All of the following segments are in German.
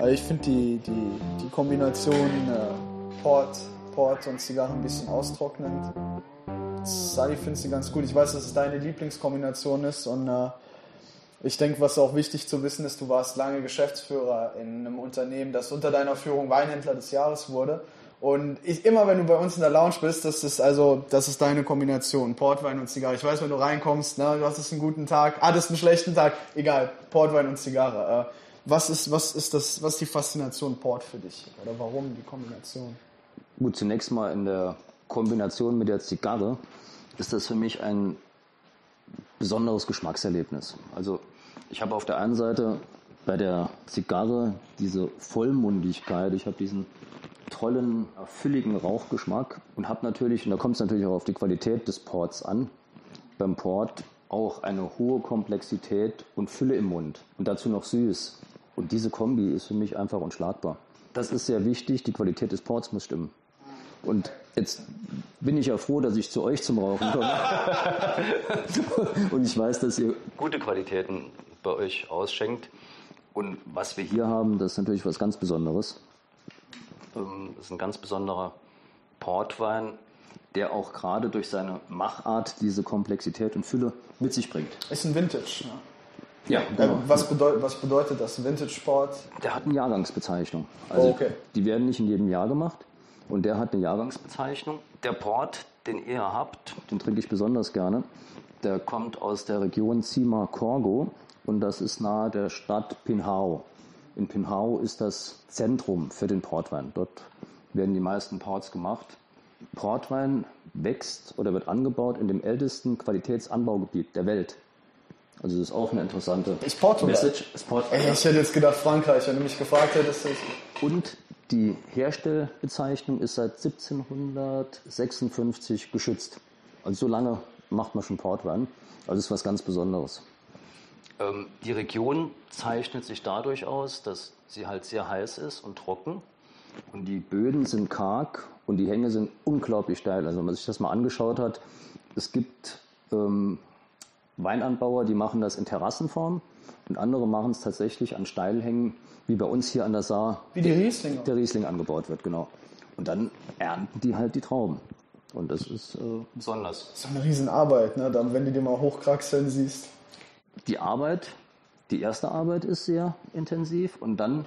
Also ich finde die, die, die Kombination äh, Port, Port und Zigarre ein bisschen austrocknend. Sally findet sie ganz gut. Ich weiß, dass es deine Lieblingskombination ist und äh, ich denke, was auch wichtig zu wissen ist, du warst lange Geschäftsführer in einem Unternehmen, das unter deiner Führung Weinhändler des Jahres wurde. Und ich, immer wenn du bei uns in der Lounge bist, das ist also, das ist deine Kombination, Portwein und Zigarre. Ich weiß, wenn du reinkommst, ne, du hast einen guten Tag, hattest einen schlechten Tag, egal, Portwein und Zigarre. Äh, was ist, was ist das, was ist die Faszination Port für dich? Oder warum die Kombination? Gut, zunächst mal in der Kombination mit der Zigarre ist das für mich ein besonderes Geschmackserlebnis. Also ich habe auf der einen Seite bei der Zigarre diese Vollmundigkeit, ich habe diesen tollen, fülligen Rauchgeschmack und habe natürlich, und da kommt es natürlich auch auf die Qualität des Ports an, beim Port auch eine hohe Komplexität und Fülle im Mund und dazu noch süß. Und diese Kombi ist für mich einfach unschlagbar. Das ist sehr wichtig, die Qualität des Ports muss stimmen. Und jetzt bin ich ja froh, dass ich zu euch zum Rauchen komme. und ich weiß, dass ihr gute Qualitäten bei euch ausschenkt. Und was wir hier haben, das ist natürlich was ganz Besonderes. Ähm, das ist ein ganz besonderer Portwein, der auch gerade durch seine Machart diese Komplexität und Fülle mit sich bringt. Ist ein Vintage. Ja, Äh, genau. Was, bedeutet, was bedeutet das? Vintage Sport? Der hat eine Jahrgangsbezeichnung. Also Oh, okay. die werden nicht in jedem Jahr gemacht. Und der hat eine Jahrgangsbezeichnung. Der Port, den ihr habt, den trinke ich besonders gerne. Der kommt aus der Region Cima Corgo und das ist nahe der Stadt Pinhao. In Pinhao ist das Zentrum für den Portwein. Dort werden die meisten Ports gemacht. Portwein wächst oder wird angebaut in dem ältesten Qualitätsanbaugebiet der Welt. Also das ist auch eine interessante Ist Portugal? Message. Ist Portugal. Ey, ich hätte jetzt gedacht Frankreich, wenn du mich gefragt hättest. Ich, Und die Herstellbezeichnung ist seit 1756 geschützt. Also so lange macht man schon Portwein. Also das ist was ganz Besonderes. Ähm, die Region zeichnet sich dadurch aus, dass sie halt sehr heiß ist und trocken. Und die Böden sind karg und die Hänge sind unglaublich steil. Also wenn man sich das mal angeschaut hat, es gibt ähm, Weinanbauer, die machen das in Terrassenform und andere machen es tatsächlich an Steilhängen, wie bei uns hier an der Saar wie die Rieslinger. der Riesling angebaut wird, genau. Und dann ernten die halt die Trauben. Und das ist äh, besonders. Das ist eine Riesenarbeit, ne? Dann, wenn du dir mal hochkraxeln siehst. Die Arbeit, die erste Arbeit ist sehr intensiv. Und dann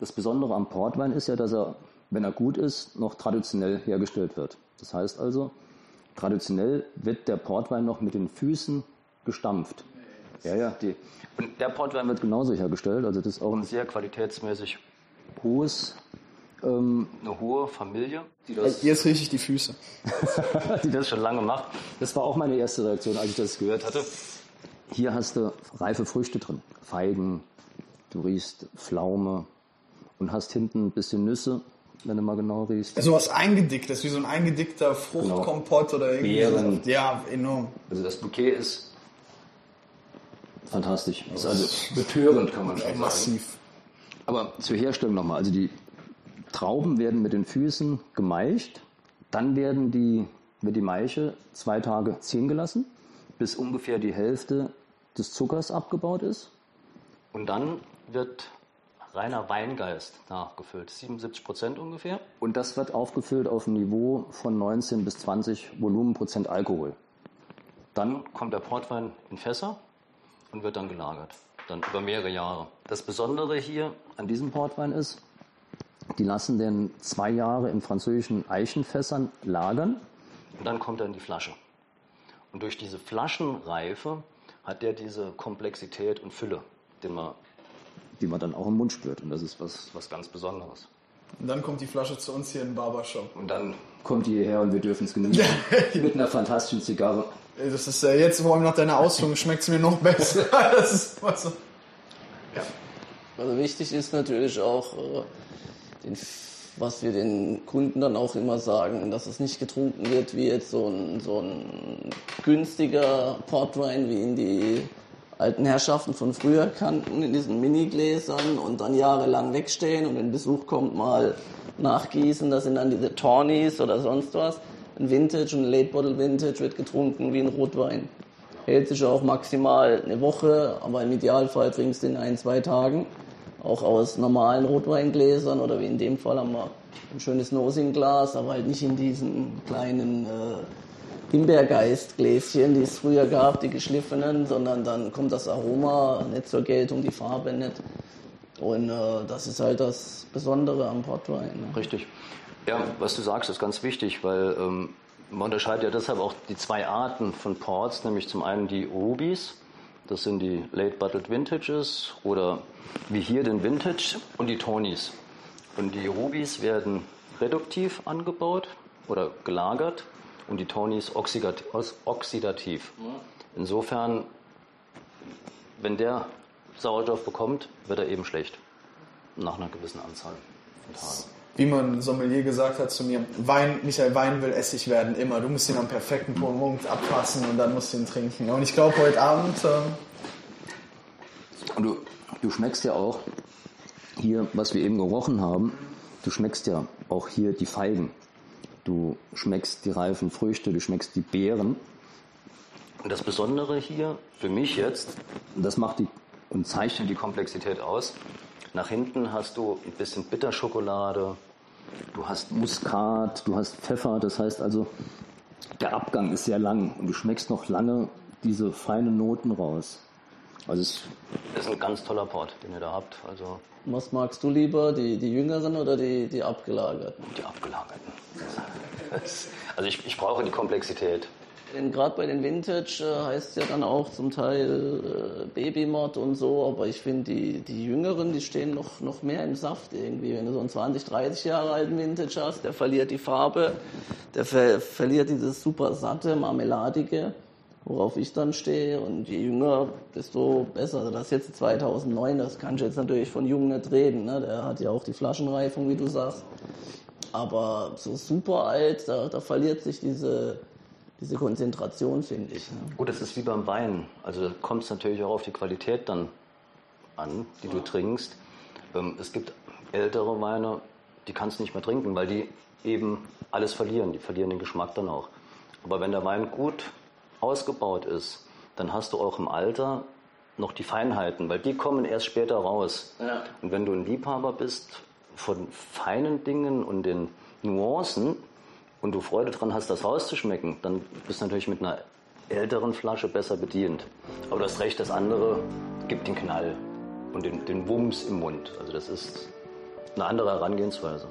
das Besondere am Portwein ist ja, dass er, wenn er gut ist, noch traditionell hergestellt wird. Das heißt also, traditionell wird der Portwein noch mit den Füßen gestampft. Ja, ja. Die, und der Portwein wird genauso hergestellt. Also das ist auch ein sehr qualitätsmäßig hohes, ähm, eine hohe Familie, die das Jetzt rieche ich die Füße. die das schon lange macht. Das war auch meine erste Reaktion, als ich das gehört hatte. Hier hast du reife Früchte drin. Feigen, du riechst Pflaume und hast hinten ein bisschen Nüsse, wenn du mal genau riechst. So was eingedicktes, wie so ein eingedickter Fruchtkompott oder irgendwie. Beeren. so. Ja, enorm. Also das Bouquet ist fantastisch. Ist also betörend, kann man schon sagen. Massiv. Aber zur Herstellung nochmal. Also die Trauben werden mit den Füßen gemeicht. Dann werden die, wird die Maiche zwei Tage ziehen gelassen, bis ungefähr die Hälfte des Zuckers abgebaut ist. Und dann wird reiner Weingeist nachgefüllt, 77 Prozent ungefähr. Und das wird aufgefüllt auf ein Niveau von 19 bis 20 Volumenprozent Alkohol. Dann kommt der Portwein in Fässer und wird dann gelagert. Dann über mehrere Jahre. Das Besondere hier an diesem Portwein ist, die lassen den zwei Jahre in französischen Eichenfässern lagern und dann kommt er in die Flasche. Und durch diese Flaschenreife hat der diese Komplexität und Fülle, den man, die man dann auch im Mund spürt. Und das ist was, was ganz Besonderes. Und dann kommt die Flasche zu uns hier in den Barbershop. Und dann kommt die hierher und wir dürfen es genießen. Mit einer fantastischen Zigarre. Das ist äh, jetzt, vor allem nach deiner Ausführung, schmeckt es mir noch besser. Das ist immer so. Also wichtig ist natürlich auch, äh, den, was wir den Kunden dann auch immer sagen, dass es nicht getrunken wird wie jetzt so ein, so ein günstiger Portwein, wie ihn die alten Herrschaften von früher kannten, in diesen Minigläsern und dann jahrelang wegstehen und wenn Besuch kommt, mal nachgießen. Das sind dann diese Tawnies oder sonst was. Ein Vintage ein Late Bottle Vintage wird getrunken wie ein Rotwein. Hält sich auch maximal eine Woche, aber im Idealfall trinkst du in ein, zwei Tagen. auch aus normalen Rotweingläsern oder wie in dem Fall haben wir ein schönes Nosinglas, aber halt nicht in diesen kleinen äh, Himbeergeistgläschen, die es früher gab, die geschliffenen, sondern dann kommt das Aroma nicht zur Geltung, die Farbe nicht. Und äh, das ist halt das Besondere am Portwein. Ne? Richtig. Ja, was du sagst, ist ganz wichtig, weil ähm, man unterscheidet ja deshalb auch die zwei Arten von Ports, nämlich zum einen die Rubies, das sind die Late Bottled Vintages oder wie hier den Vintage und die Tonys. Und die Rubies werden reduktiv angebaut oder gelagert und die Tonys oxidativ. Insofern, wenn der Sauerstoff bekommt, wird er eben schlecht. Nach einer gewissen Anzahl von Tagen. Wie man Sommelier gesagt hat zu mir, Wein, Michael, Wein will Essig werden, immer. Du musst ihn am perfekten Punkt abfassen und dann musst du ihn trinken. Und ich glaube, heute Abend... Äh und du, du schmeckst ja auch hier, was wir eben gerochen haben, du schmeckst ja auch hier die Feigen. Du schmeckst die reifen Früchte, du schmeckst die Beeren. Und das Besondere hier für mich jetzt, das macht die und zeichnet die Komplexität aus. Nach hinten hast du ein bisschen Bitterschokolade, du hast Muskat, du hast Pfeffer. Das heißt also, der Abgang ist sehr lang und du schmeckst noch lange diese feinen Noten raus. Also es ist ein ganz toller Port, den ihr da habt. Also Was magst du lieber, die, die jüngeren oder die, die abgelagerten? Die abgelagerten. Also ich, ich brauche die Komplexität. Gerade bei den Vintage äh, heißt es ja dann auch zum Teil äh, Babymod und so, aber ich finde, die, die Jüngeren, die stehen noch, noch mehr im Saft irgendwie. Wenn du so einen 20, 30 Jahre alten Vintage hast, der verliert die Farbe, der ver verliert dieses super satte, marmeladige, worauf ich dann stehe. Und je jünger, desto besser. Also das ist jetzt 2009, das kann ich jetzt natürlich von Jung nicht reden. Ne? Der hat ja auch die Flaschenreifung, wie du sagst. Aber so super alt, da, da verliert sich diese diese Konzentration, finde ich. Ne? Gut, das ist wie beim Wein. Also da kommt es natürlich auch auf die Qualität dann an, die du trinkst. Ähm, es gibt ältere Weine, die kannst du nicht mehr trinken, weil die eben alles verlieren. Die verlieren den Geschmack dann auch. Aber wenn der Wein gut ausgebaut ist, dann hast du auch im Alter noch die Feinheiten, weil die kommen erst später raus. Ja. Und wenn du ein Liebhaber bist von feinen Dingen und den Nuancen, und du Freude dran hast, das rauszuschmecken, dann bist du natürlich mit einer älteren Flasche besser bedient. Aber das Recht, das andere gibt den Knall und den, den Wumms im Mund. Also das ist eine andere Herangehensweise.